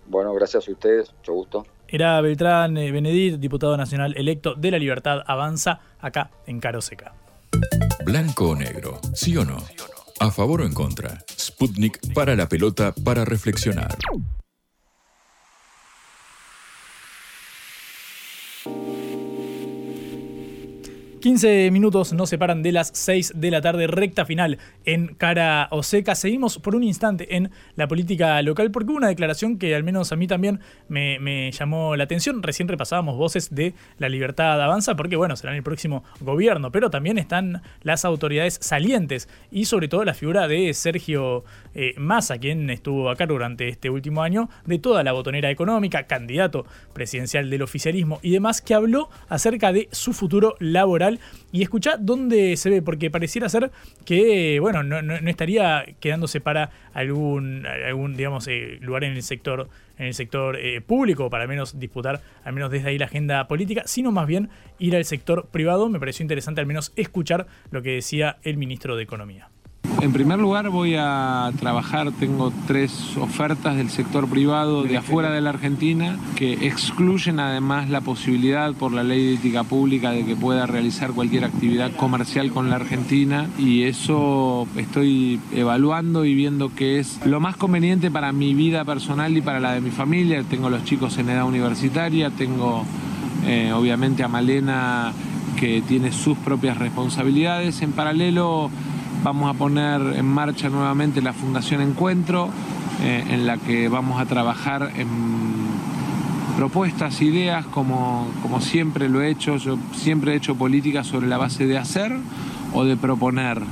Bueno, gracias a ustedes, mucho gusto. Era Beltrán eh, Benedit, diputado nacional electo de la Libertad Avanza, acá en Caro Seca. Blanco o negro, sí o no. A favor o en contra. Sputnik para la pelota para reflexionar. 15 minutos nos separan de las 6 de la tarde, recta final en Cara Oseca. Seguimos por un instante en la política local porque hubo una declaración que al menos a mí también me, llamó la atención. Recién repasábamos voces de la libertad avanza porque, bueno, será en el próximo gobierno, pero también están las autoridades salientes y sobre todo la figura de Sergio eh, Massa, quien estuvo acá durante este último año, de toda la botonera económica, candidato presidencial del oficialismo y demás, que habló acerca de su futuro laboral y escucha dónde se ve, porque pareciera ser que, bueno, no, estaría quedándose para algún, algún digamos, eh, lugar en el sector, en el sector eh, público, para menos disputar, al menos desde ahí la agenda política, sino más bien ir al sector privado. Me pareció interesante al menos escuchar lo que decía el ministro de Economía. En primer lugar voy a trabajar, tengo tres ofertas del sector privado de afuera de la Argentina que excluyen además la posibilidad por la ley de ética pública de que pueda realizar cualquier actividad comercial con la Argentina y eso estoy evaluando y viendo que es lo más conveniente para mi vida personal y para la de mi familia. Tengo los chicos en edad universitaria, tengo eh, obviamente a Malena que tiene sus propias responsabilidades. En paralelo vamos a poner en marcha nuevamente la Fundación Encuentro, eh, en la que vamos a trabajar en propuestas, ideas, como, como siempre lo he hecho. Yo siempre he hecho política sobre la base de hacer o de proponer.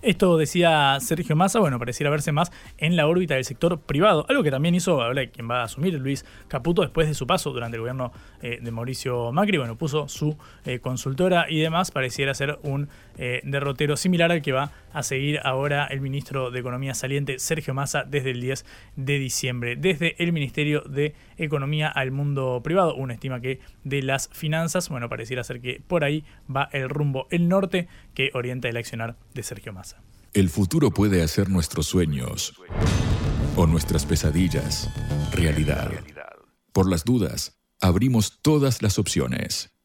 Esto decía Sergio Massa, bueno, pareciera verse más en la órbita del sector privado, algo que también hizo, ahora quien va a asumir, Luis Caputo, después de su paso durante el gobierno eh, de Mauricio Macri, bueno, puso su eh, consultora y demás, pareciera ser un eh, derrotero similar al que va a seguir ahora el ministro de Economía saliente, Sergio Massa, desde el 10 de diciembre, desde el Ministerio de Economía al mundo privado, una estima que de las finanzas, bueno, pareciera ser que por ahí va el rumbo, el norte que orienta el accionar de Sergio Massa. El futuro puede hacer nuestros sueños o nuestras pesadillas realidad. Por las dudas, abrimos todas las opciones.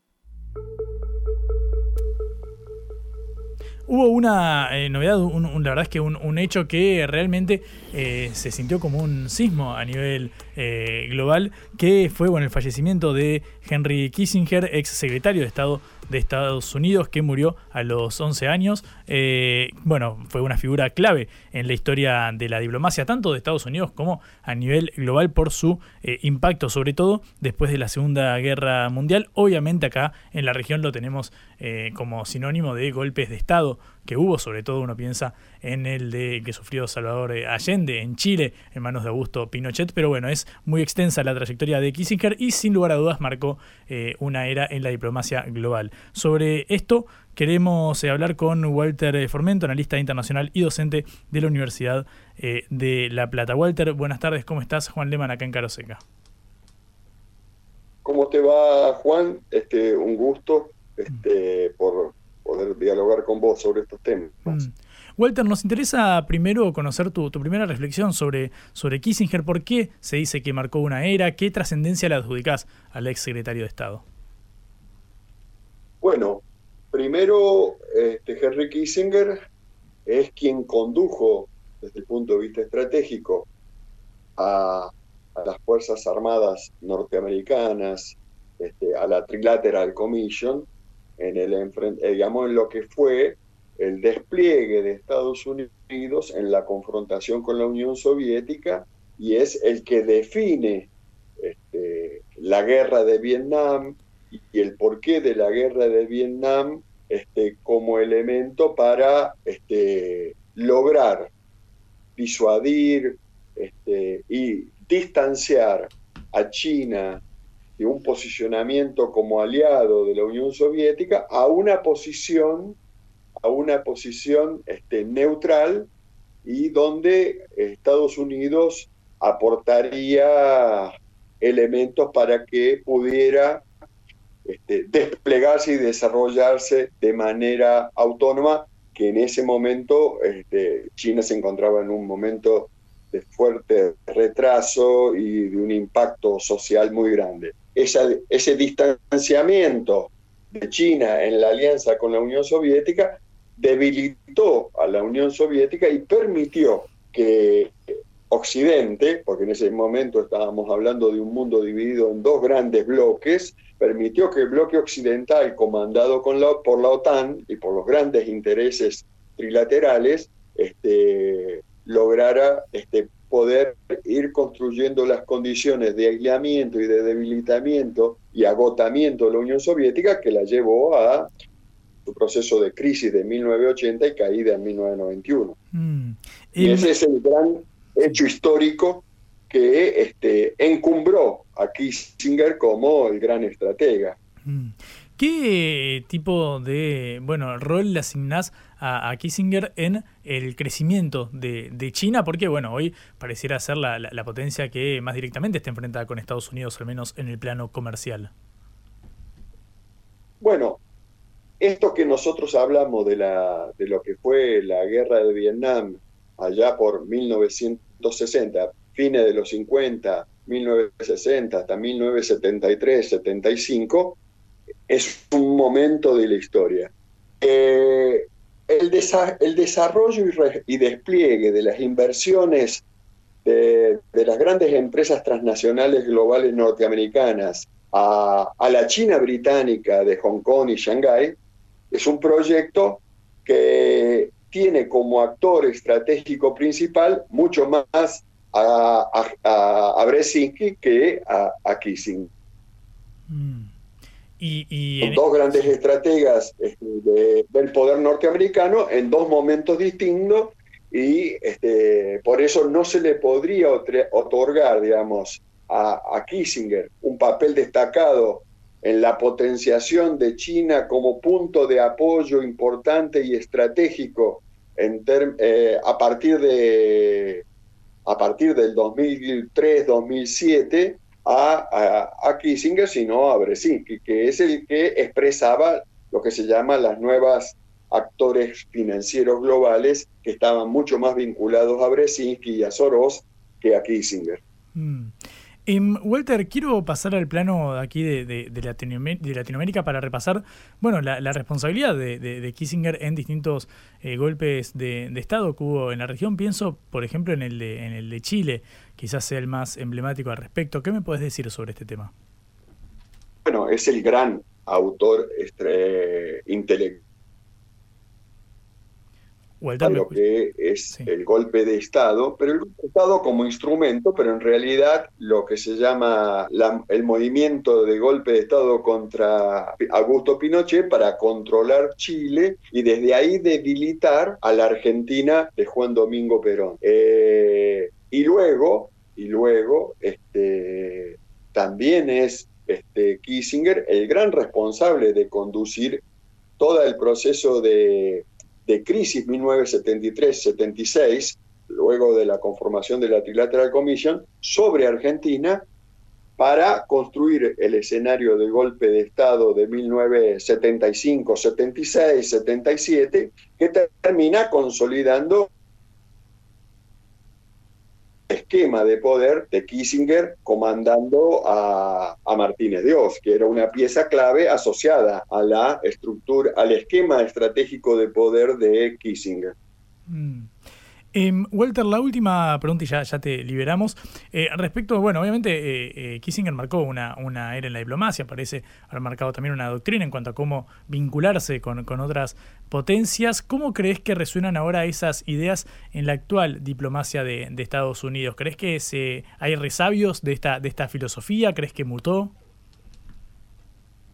Hubo una eh, novedad, un, la verdad es que un, hecho que realmente eh, se sintió como un sismo a nivel eh, global, que fue bueno, el fallecimiento de Henry Kissinger, ex secretario de Estado de Estados Unidos que murió a los 11 años. Eh, bueno, fue una figura clave en la historia de la diplomacia, tanto de Estados Unidos como a nivel global por su eh, impacto, sobre todo después de la Segunda Guerra Mundial. Obviamente acá en la región lo tenemos eh, como sinónimo de golpes de Estado que hubo, sobre todo uno piensa en el de que sufrió Salvador Allende en Chile, en manos de Augusto Pinochet, pero bueno, es muy extensa la trayectoria de Kissinger y sin lugar a dudas marcó una era en la diplomacia global. Sobre esto queremos eh, hablar con Walter Formento, analista internacional y docente de la Universidad eh, de La Plata. Walter, buenas tardes, ¿cómo estás? Juan Leman acá en Caroseca. ¿Cómo te va, Juan? Este, un gusto este, por poder dialogar con vos sobre estos temas. Mm. Walter, nos interesa primero conocer tu, primera reflexión sobre, sobre Kissinger. ¿Por qué se dice que marcó una era? ¿Qué trascendencia le adjudicás al ex secretario de Estado? Bueno, primero, este, Henry Kissinger es quien condujo desde el punto de vista estratégico a, las Fuerzas Armadas norteamericanas, este, a la Trilateral Commission, en, el, eh, digamos, en lo que fue el despliegue de Estados Unidos en la confrontación con la Unión Soviética y es el que define este, la guerra de Vietnam, y el porqué de la guerra de Vietnam este, como elemento para este, lograr disuadir y distanciar a China un posicionamiento como aliado de la Unión Soviética a una posición a una posición este, neutral y donde Estados Unidos aportaría elementos para que pudiera este, desplegarse y desarrollarse de manera autónoma, que en ese momento este, China se encontraba en un momento de fuerte retraso y de un impacto social muy grande. Ese distanciamiento de China en la alianza con la Unión Soviética debilitó a la Unión Soviética y permitió que Occidente, porque en ese momento estábamos hablando de un mundo dividido en dos grandes bloques, permitió que el bloque occidental, comandado con la, por la OTAN y por los grandes intereses trilaterales, este, lograra este, poder ir construyendo las condiciones de aislamiento y de debilitamiento y agotamiento de la Unión Soviética que la llevó a su proceso de crisis de 1980 y caída en 1991. Mm. Y ese es el gran hecho histórico que este, encumbró a Kissinger como el gran estratega. Mm. ¿Qué tipo de bueno rol le asignás a, Kissinger en el crecimiento de, China? Porque bueno, hoy pareciera ser la, la, potencia que más directamente está enfrentada con Estados Unidos, al menos en el plano comercial. Bueno, esto que nosotros hablamos de, la, de lo que fue la guerra de Vietnam allá por 1960, fines de los 50, 1960 hasta 1973, 75, es un momento de la historia. Eh, el, el, desarrollo y, despliegue de las inversiones de, las grandes empresas transnacionales globales norteamericanas a, a, la China británica de Hong Kong y Shanghái es un proyecto que tiene como actor estratégico principal mucho más a, a, a Brzezinski que a, a. Y, dos grandes estrategas este, del poder norteamericano en dos momentos distintos y este, por eso no se le podría otorgar, digamos, a, a, Kissinger un papel destacado en la potenciación de China como punto de apoyo importante y estratégico en eh, a partir de a partir del 2003-2007 a, Kissinger, sino a Brzezinski, que es el que expresaba lo que se llama las nuevas actores financieros globales que estaban mucho más vinculados a Brzezinski y a Soros que a Kissinger. Mm. Em, Walter, quiero pasar al plano aquí de, de, Latinoamérica para repasar bueno, la, responsabilidad de, Kissinger en distintos eh, golpes de, Estado que hubo en la región. Pienso, por ejemplo, en el, de, en el de Chile, quizás sea el más emblemático al respecto. ¿Qué me puedes decir sobre este tema? Bueno, es el gran autor este, intelectual lo que es el golpe de Estado, pero el golpe de Estado como instrumento, pero en realidad lo que se llama el movimiento de golpe de Estado contra Augusto Pinochet para controlar Chile y desde ahí debilitar a la Argentina de Juan Domingo Perón. Eh, y luego, y luego, este, también es este, Kissinger el gran responsable de conducir todo el proceso de de crisis 1973-76, luego de la conformación de la Trilateral Commission, sobre Argentina para construir el escenario del golpe de Estado de 1975, 76, 77, que termina consolidando esquema de poder de Kissinger comandando a, Martínez Dios, que era una pieza clave asociada a la estructura, al esquema estratégico de poder de Kissinger. Mm. Em, Walter, la última pregunta y ya, te liberamos. Eh, respecto, bueno, obviamente eh, eh, Kissinger marcó una, era en la diplomacia, parece haber marcado también una doctrina en cuanto a cómo vincularse con, otras potencias. ¿Cómo crees que resuenan ahora esas ideas en la actual diplomacia de, Estados Unidos? ¿Crees que hay resabios de esta filosofía? ¿Crees que mutó?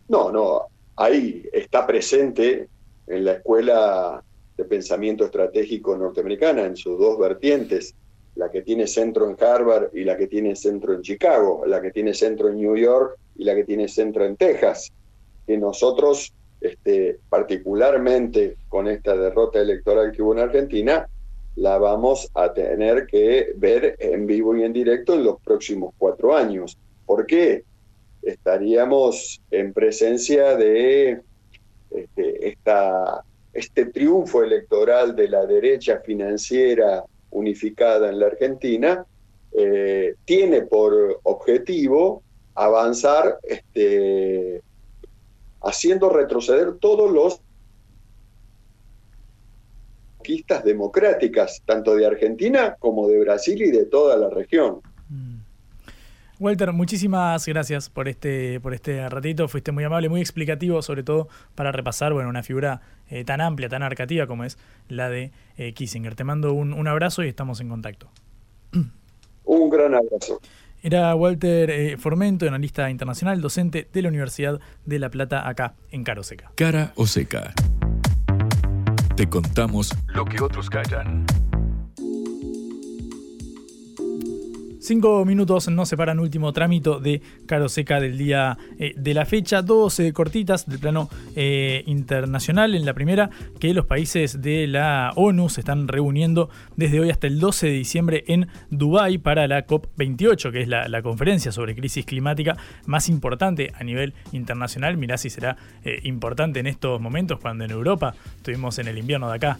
No, no, ahí está presente en la escuela de pensamiento estratégico norteamericana en sus dos vertientes, la que tiene centro en Harvard y la que tiene centro en Chicago, la que tiene centro en New York y la que tiene centro en Texas, que nosotros, este, particularmente con esta derrota electoral que hubo en Argentina, la vamos a tener que ver en vivo y en directo en los próximos cuatro años. ¿Por qué? Estaríamos en presencia de este, esta este triunfo electoral de la derecha financiera unificada en la Argentina eh, tiene por objetivo avanzar este, haciendo retroceder todos los conquistas democráticas, tanto de Argentina como de Brasil y de toda la región. Walter, muchísimas gracias por este, por este ratito. Fuiste muy amable, muy explicativo, sobre todo para repasar bueno, una figura eh, tan amplia, tan arcativa como es la de eh, Kissinger. Te mando un, abrazo y estamos en contacto. [CLEARS THROAT] Un gran abrazo. Era Walter eh, Formento, analista internacional, docente de la Universidad de La Plata, acá en Caro Seca. Cara o Seca. Te contamos lo que otros callan. Cinco minutos nos separan último trámite de Caro Seca del día eh, de la fecha. Dos eh, cortitas del plano eh, internacional. En la primera, que los países de la ONU se están reuniendo desde hoy hasta el 12 de diciembre en Dubái para la COP28, que es la, la conferencia sobre crisis climática más importante a nivel internacional. Mirá si será importante en estos momentos cuando en Europa estuvimos en el invierno de acá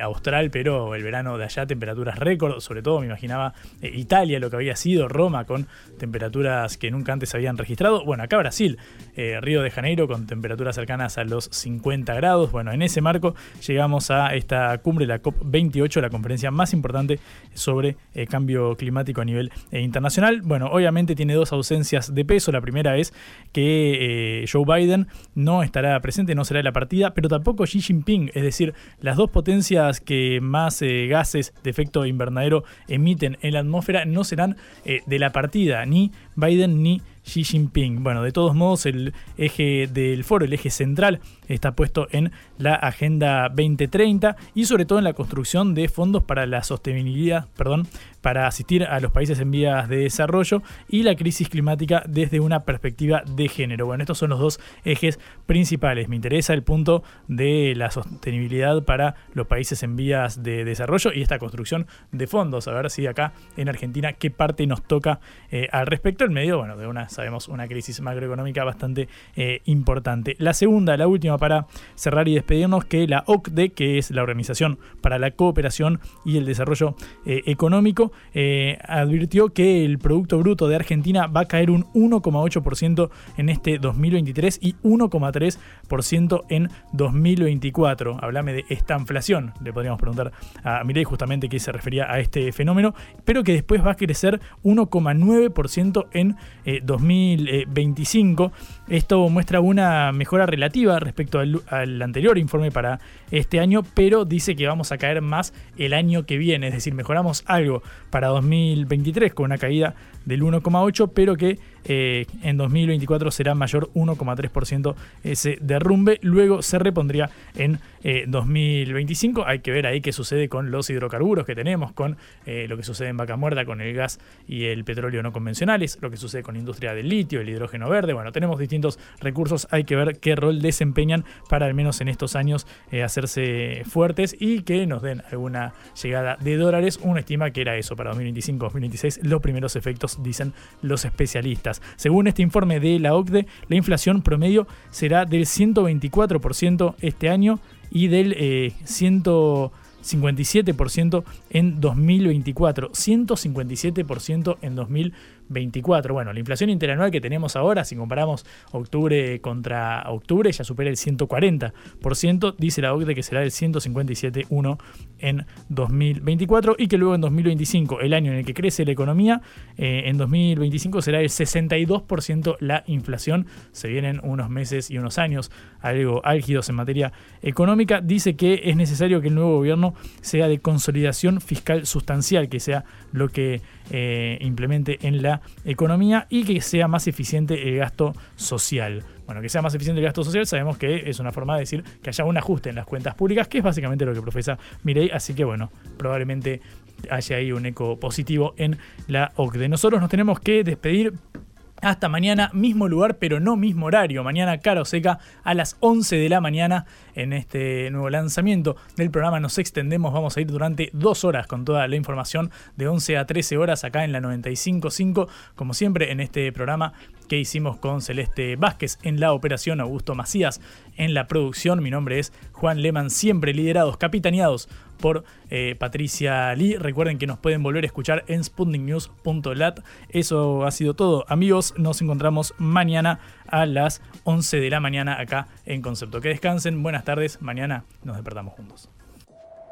austral, pero el verano de allá temperaturas récord, sobre todo me imaginaba Italia, lo que había sido Roma con temperaturas que nunca antes habían registrado. Bueno, acá Brasil, eh, Río de Janeiro con temperaturas cercanas a los 50 grados. Bueno, en ese marco llegamos a esta cumbre, la COP28, la conferencia más importante sobre eh, cambio climático a nivel eh, internacional. Bueno, obviamente tiene dos ausencias de peso. La primera es que Joe Biden no estará presente, no será de la partida, pero tampoco Xi Jinping, es decir, las dos potencias que más gases de efecto invernadero emiten en la atmósfera no serán eh, de la partida, ni Biden ni Xi Jinping. Bueno, de todos modos, el eje del foro, el eje central, está puesto en la Agenda 2030 y sobre todo en la construcción de fondos para la sostenibilidad, perdón, para asistir a los países en vías de desarrollo y la crisis climática desde una perspectiva de género. Bueno, estos son los dos ejes principales. Me interesa el punto de la sostenibilidad para los países en vías de desarrollo y esta construcción de fondos. A ver si acá en Argentina qué parte nos toca eh, al respecto. En medio, bueno, de una, sabemos, una crisis macroeconómica bastante eh, importante. La segunda, la última para cerrar y despedirnos, que la OCDE, que es la Organización para la Cooperación y el Desarrollo eh, Económico, eh, advirtió que el Producto Bruto de Argentina va a caer un 1,8% en este 2023 y 1,3% en 2024. Hablame de esta inflación, le podríamos preguntar a Mirei justamente qué se refería a este fenómeno, pero que después va a crecer 1,9% en 2025. Eh, Esto muestra una mejora relativa respecto al anterior informe para este año, pero dice que vamos a caer más el año que viene, es decir, mejoramos algo para 2023 con una caída del 1,8, pero que eh, en 2024 será mayor 1,3% ese derrumbe. Luego se repondría en 2025. Eh, Hay que ver ahí qué sucede con los hidrocarburos que tenemos, con eh, lo que sucede en Vaca Muerta, con el gas y el petróleo no convencionales, lo que sucede con la industria del litio, el hidrógeno verde. Bueno, tenemos distintos recursos. Hay que ver qué rol desempeñan para al menos en estos años hacerse fuertes y que nos den alguna llegada de dólares. Una estima que era eso para 2025-2026, los primeros efectos, dicen los especialistas. Según este informe de la OCDE, la inflación promedio será del 124% este año y del 157% eh, en 2024. 157% en 2024. 24. Bueno, la inflación interanual que tenemos ahora, si comparamos octubre contra octubre, ya supera el 140%, dice la OCDE que será el 157,1 en 2024 y que luego en 2025, el año en el que crece la economía, eh, en 2025 será el 62% la inflación. Se vienen unos meses y unos años algo álgidos en materia económica. Dice que es necesario que el nuevo gobierno sea de consolidación fiscal sustancial, que sea lo que eh, implemente en la economía y que sea más eficiente el gasto social. Bueno, que sea más eficiente el gasto social, sabemos que es una forma de decir que haya un ajuste en las cuentas públicas, que es básicamente lo que profesa Mirei, así que bueno, probablemente haya ahí un eco positivo en la OCDE. Nosotros nos tenemos que despedir hasta mañana, mismo lugar, pero no mismo horario. Mañana, Caro Seca, a las 11 de la mañana, en este nuevo lanzamiento del programa. Nos extendemos, vamos a ir durante dos horas con toda la información de 11 a 13 horas acá en la 95.5. Como siempre, en este programa que hicimos con Celeste Vázquez en la operación, Augusto Macías en la producción. Mi nombre es Juan Leman, siempre liderados, capitaneados por eh, Patricia Lee. Recuerden que nos pueden volver a escuchar en sputniknews.lat. Eso ha sido todo. Amigos, nos encontramos mañana a las 11 de la mañana acá en Concepto. Que descansen, buenas tardes. Mañana nos despertamos juntos.